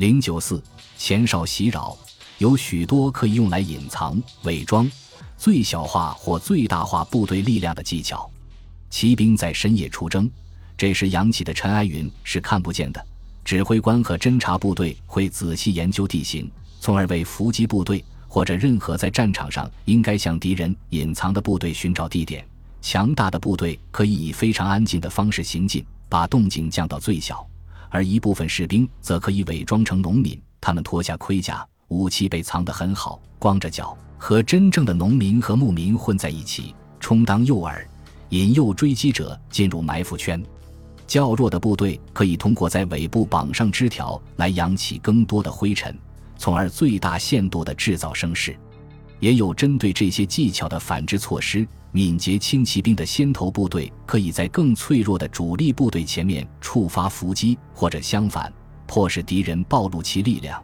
零九四前哨袭扰有许多可以用来隐藏、伪装、最小化或最大化部队力量的技巧。骑兵在深夜出征，这时扬起的尘埃云是看不见的。指挥官和侦察部队会仔细研究地形，从而为伏击部队或者任何在战场上应该向敌人隐藏的部队寻找地点。强大的部队可以以非常安静的方式行进，把动静降到最小；而一部分士兵则可以伪装成农民，他们脱下盔甲，武器被藏得很好，光着脚，和真正的农民和牧民混在一起，充当诱饵，引诱追击者进入埋伏圈。较弱的部队可以通过在尾部绑上枝条来扬起更多的灰尘，从而最大限度地制造声势。也有针对这些技巧的反制措施。敏捷轻骑兵的先头部队可以在更脆弱的主力部队前面触发伏击，或者相反，迫使敌人暴露其力量。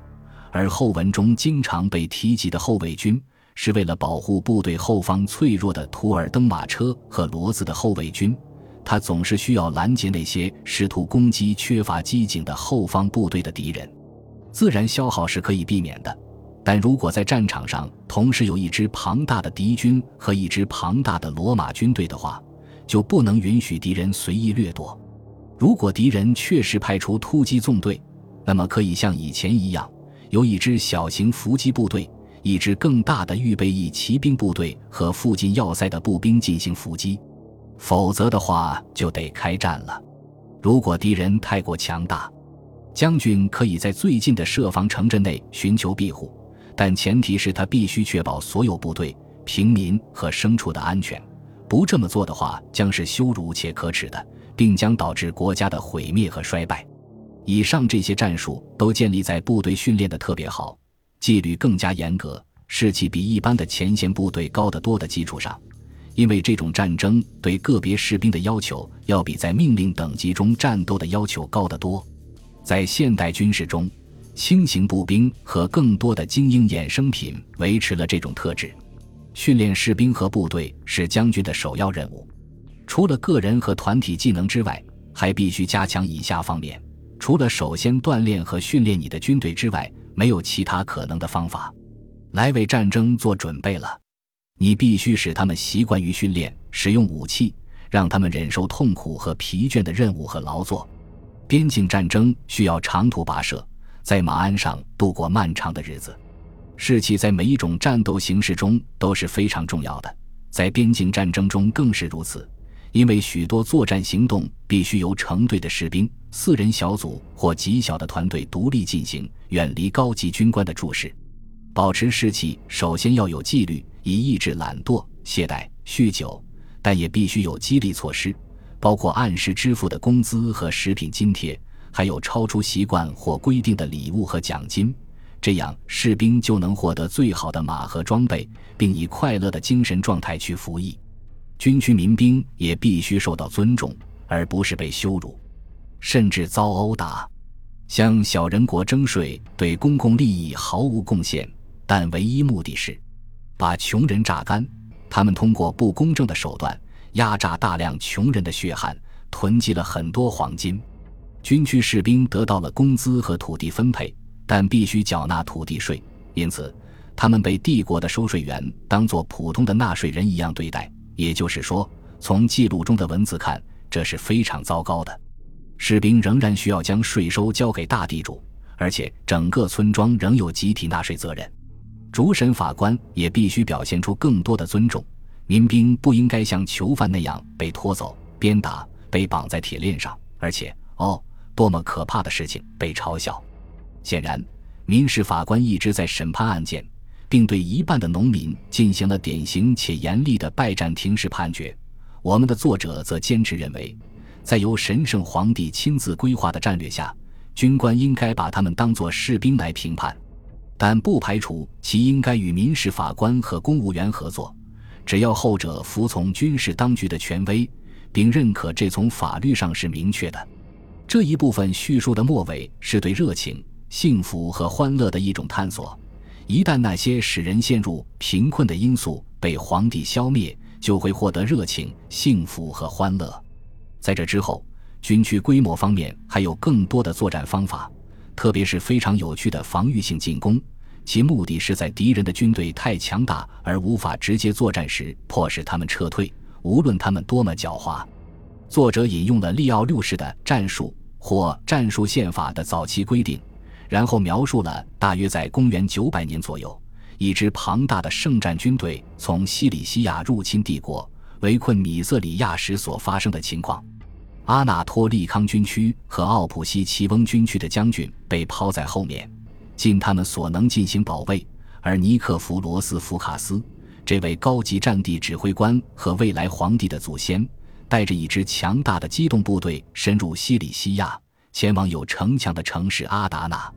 而后文中经常被提及的后卫军，是为了保护部队后方脆弱的图尔登马车和骡子的后卫军。他总是需要拦截那些试图攻击缺乏机警的后方部队的敌人，自然消耗是可以避免的，但如果在战场上同时有一支庞大的敌军和一支庞大的罗马军队的话，就不能允许敌人随意掠夺。如果敌人确实派出突击纵队，那么可以像以前一样，由一支小型伏击部队、一支更大的预备役骑兵部队和附近要塞的步兵进行伏击。否则的话，就得开战了。如果敌人太过强大，将军可以在最近的设防城镇内寻求庇护，但前提是他必须确保所有部队、平民和牲畜的安全。不这么做的话，将是羞辱且可耻的，并将导致国家的毁灭和衰败。以上这些战术都建立在部队训练的特别好、纪律更加严格、士气比一般的前线部队高得多的基础上。因为这种战争对个别士兵的要求要比在命令等级中战斗的要求高得多，在现代军事中，轻型步兵和更多的精英衍生品维持了这种特质。训练士兵和部队是将军的首要任务，除了个人和团体技能之外，还必须加强以下方面：除了首先锻炼和训练你的军队之外，没有其他可能的方法来为战争做准备了。你必须使他们习惯于训练使用武器，让他们忍受痛苦和疲倦的任务和劳作。边境战争需要长途跋涉，在马鞍上度过漫长的日子。士气在每一种战斗形式中都是非常重要的，在边境战争中更是如此，因为许多作战行动必须由成队的士兵、四人小组或极小的团队独立进行，远离高级军官的注视。保持士气，首先要有纪律。以抑制懒惰、懈怠、酗酒，但也必须有激励措施，包括按时支付的工资和食品津贴，还有超出习惯或规定的礼物和奖金。这样，士兵就能获得最好的马和装备，并以快乐的精神状态去服役。军区民兵也必须受到尊重，而不是被羞辱，甚至遭殴打。向小人国征税对公共利益毫无贡献，但唯一目的是。把穷人榨干，他们通过不公正的手段压榨大量穷人的血汗，囤积了很多黄金。军区士兵得到了工资和土地分配，但必须缴纳土地税，因此他们被帝国的收税员当作普通的纳税人一样对待。也就是说，从记录中的文字看，这是非常糟糕的。士兵仍然需要将税收交给大地主，而且整个村庄仍有集体纳税责任。主审法官也必须表现出更多的尊重，民兵不应该像囚犯那样被拖走、鞭打、被绑在铁链上，而且，哦，多么可怕的事情，被嘲笑。显然，民事法官一直在审判案件，并对一半的农民进行了典型且严厉的拜占庭式判决。我们的作者则坚持认为，在由神圣皇帝亲自规划的战略下，军官应该把他们当作士兵来评判。但不排除其应该与民事法官和公务员合作，只要后者服从军事当局的权威，并认可这从法律上是明确的。这一部分叙述的末尾是对热情、幸福和欢乐的一种探索。一旦那些使人陷入贫困的因素被皇帝消灭，就会获得热情、幸福和欢乐。在这之后，军区规模方面还有更多的作战方法。特别是非常有趣的防御性进攻，其目的是在敌人的军队太强大而无法直接作战时，迫使他们撤退，无论他们多么狡猾。作者引用了利奥六世的战术或战术宪法的早期规定，然后描述了大约在公元九百年左右，一支庞大的圣战军队从西里西亚入侵帝国，围困米色里亚时所发生的情况。阿纳托利康军区和奥普西奇翁军区的将军被抛在后面，尽他们所能进行保卫。而尼克弗罗斯福卡斯这位高级战地指挥官和未来皇帝的祖先，带着一支强大的机动部队深入西里西亚，前往有城墙的城市阿达纳。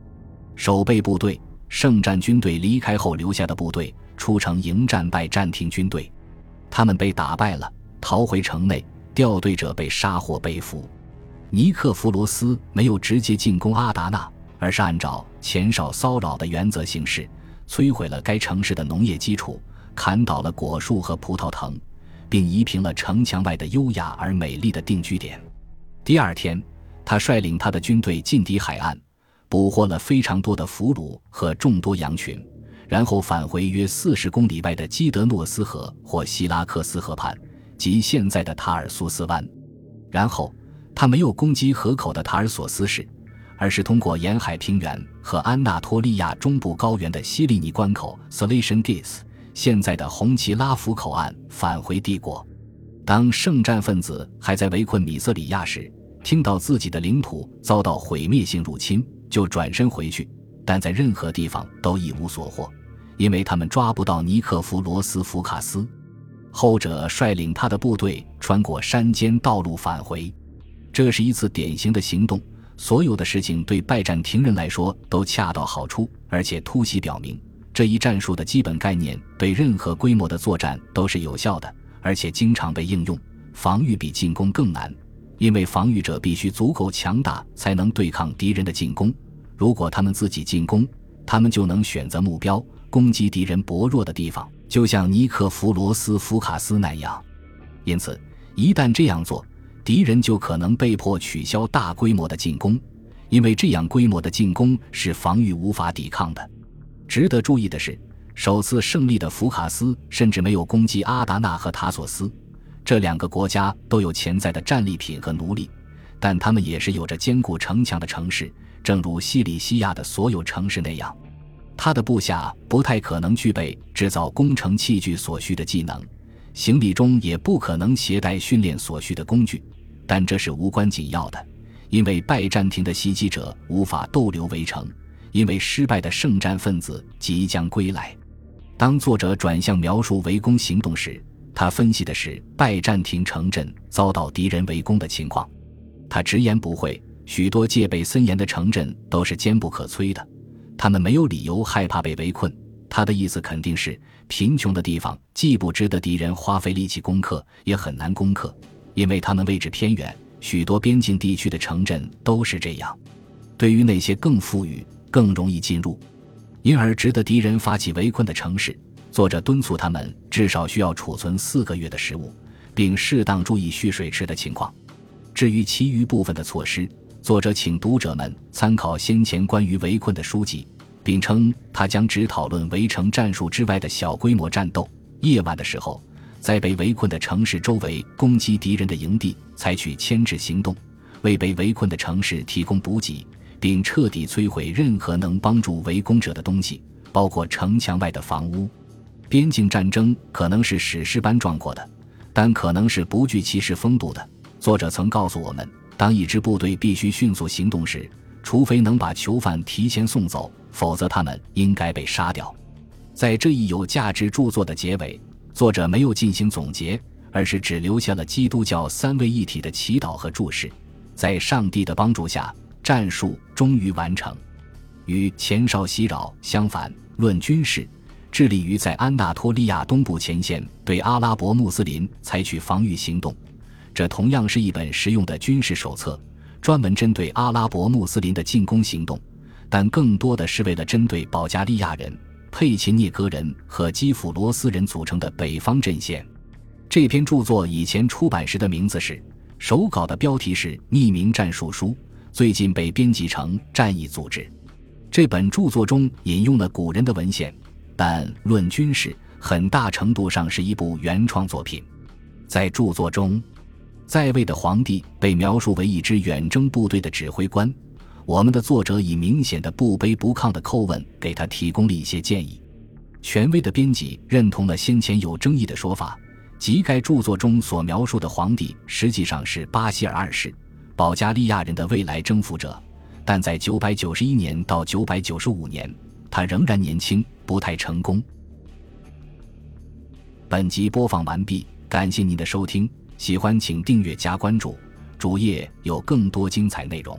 守备部队、圣战军队离开后留下的部队出城迎战拜占庭军队，他们被打败了，逃回城内。掉队者被杀或被俘。尼克弗罗斯没有直接进攻阿达纳，而是按照前哨骚扰的原则行事，摧毁了该城市的农业基础，砍倒了果树和葡萄藤，并夷平了城墙外的优雅而美丽的定居点。第二天，他率领他的军队进抵海岸，捕获了非常多的俘虏和众多羊群，然后返回约四十公里外的基德诺斯河或希拉克斯河畔。及现在的塔尔苏斯湾，然后他没有攻击河口的塔尔索斯市，而是通过沿海平原和安纳托利亚中部高原的西利尼关口 （Salation Gates） 现在的红旗拉夫口岸返回帝国。当圣战分子还在围困米色里亚时，听到自己的领土遭到毁灭性入侵，就转身回去，但在任何地方都一无所获，因为他们抓不到尼克弗罗斯福卡斯。后者率领他的部队穿过山间道路返回，这是一次典型的行动。所有的事情对拜占庭人来说都恰到好处，而且突袭表明这一战术的基本概念对任何规模的作战都是有效的，而且经常被应用。防御比进攻更难，因为防御者必须足够强大才能对抗敌人的进攻。如果他们自己进攻，他们就能选择目标攻击敌人薄弱的地方。就像尼克弗罗斯福卡斯那样，因此，一旦这样做，敌人就可能被迫取消大规模的进攻，因为这样规模的进攻是防御无法抵抗的。值得注意的是，首次胜利的福卡斯甚至没有攻击阿达纳和塔索斯这两个国家都有潜在的战利品和奴隶，但他们也是有着坚固城墙的城市，正如西里西亚的所有城市那样。他的部下不太可能具备制造工程器具所需的技能，行李中也不可能携带训练所需的工具，但这是无关紧要的，因为拜占庭的袭击者无法逗留围城，因为失败的圣战分子即将归来。当作者转向描述围攻行动时，他分析的是拜占庭城镇遭到敌人围攻的情况。他直言不讳，许多戒备森严的城镇都是坚不可摧的。他们没有理由害怕被围困。他的意思肯定是，贫穷的地方既不值得敌人花费力气攻克，也很难攻克，因为他们位置偏远。许多边境地区的城镇都是这样。对于那些更富裕、更容易进入，因而值得敌人发起围困的城市，作者敦促他们至少需要储存四个月的食物，并适当注意蓄水池的情况。至于其余部分的措施，作者请读者们参考先前关于围困的书籍，并称他将只讨论围城战术之外的小规模战斗。夜晚的时候，在被围困的城市周围攻击敌人的营地，采取牵制行动，为被围困的城市提供补给，并彻底摧毁任何能帮助围攻者的东西，包括城墙外的房屋。边境战争可能是史诗般壮阔的，但可能是不具骑士风度的。作者曾告诉我们。当一支部队必须迅速行动时，除非能把囚犯提前送走，否则他们应该被杀掉。在这一有价值著作的结尾，作者没有进行总结，而是只留下了基督教三位一体的祈祷和注释。在上帝的帮助下，战术终于完成。与前哨袭扰相反，论军事，致力于在安纳托利亚东部前线对阿拉伯穆斯林采取防御行动。这同样是一本实用的军事手册，专门针对阿拉伯穆斯林的进攻行动，但更多的是为了针对保加利亚人、佩奇涅格人和基辅罗斯人组成的北方阵线。这篇著作以前出版时的名字是，手稿的标题是《匿名战术书》，最近被编辑成战役组织。这本著作中引用了古人的文献，但论军事，很大程度上是一部原创作品。在著作中，在位的皇帝被描述为一支远征部队的指挥官。我们的作者以明显的不卑不亢的叩问给他提供了一些建议。权威的编辑认同了先前有争议的说法，即该著作中所描述的皇帝实际上是巴希尔二世，保加利亚人的未来征服者。但在九百九十一年到九百九十五年，他仍然年轻，不太成功。本集播放完毕，感谢您的收听，喜欢请订阅加关注，主页有更多精彩内容。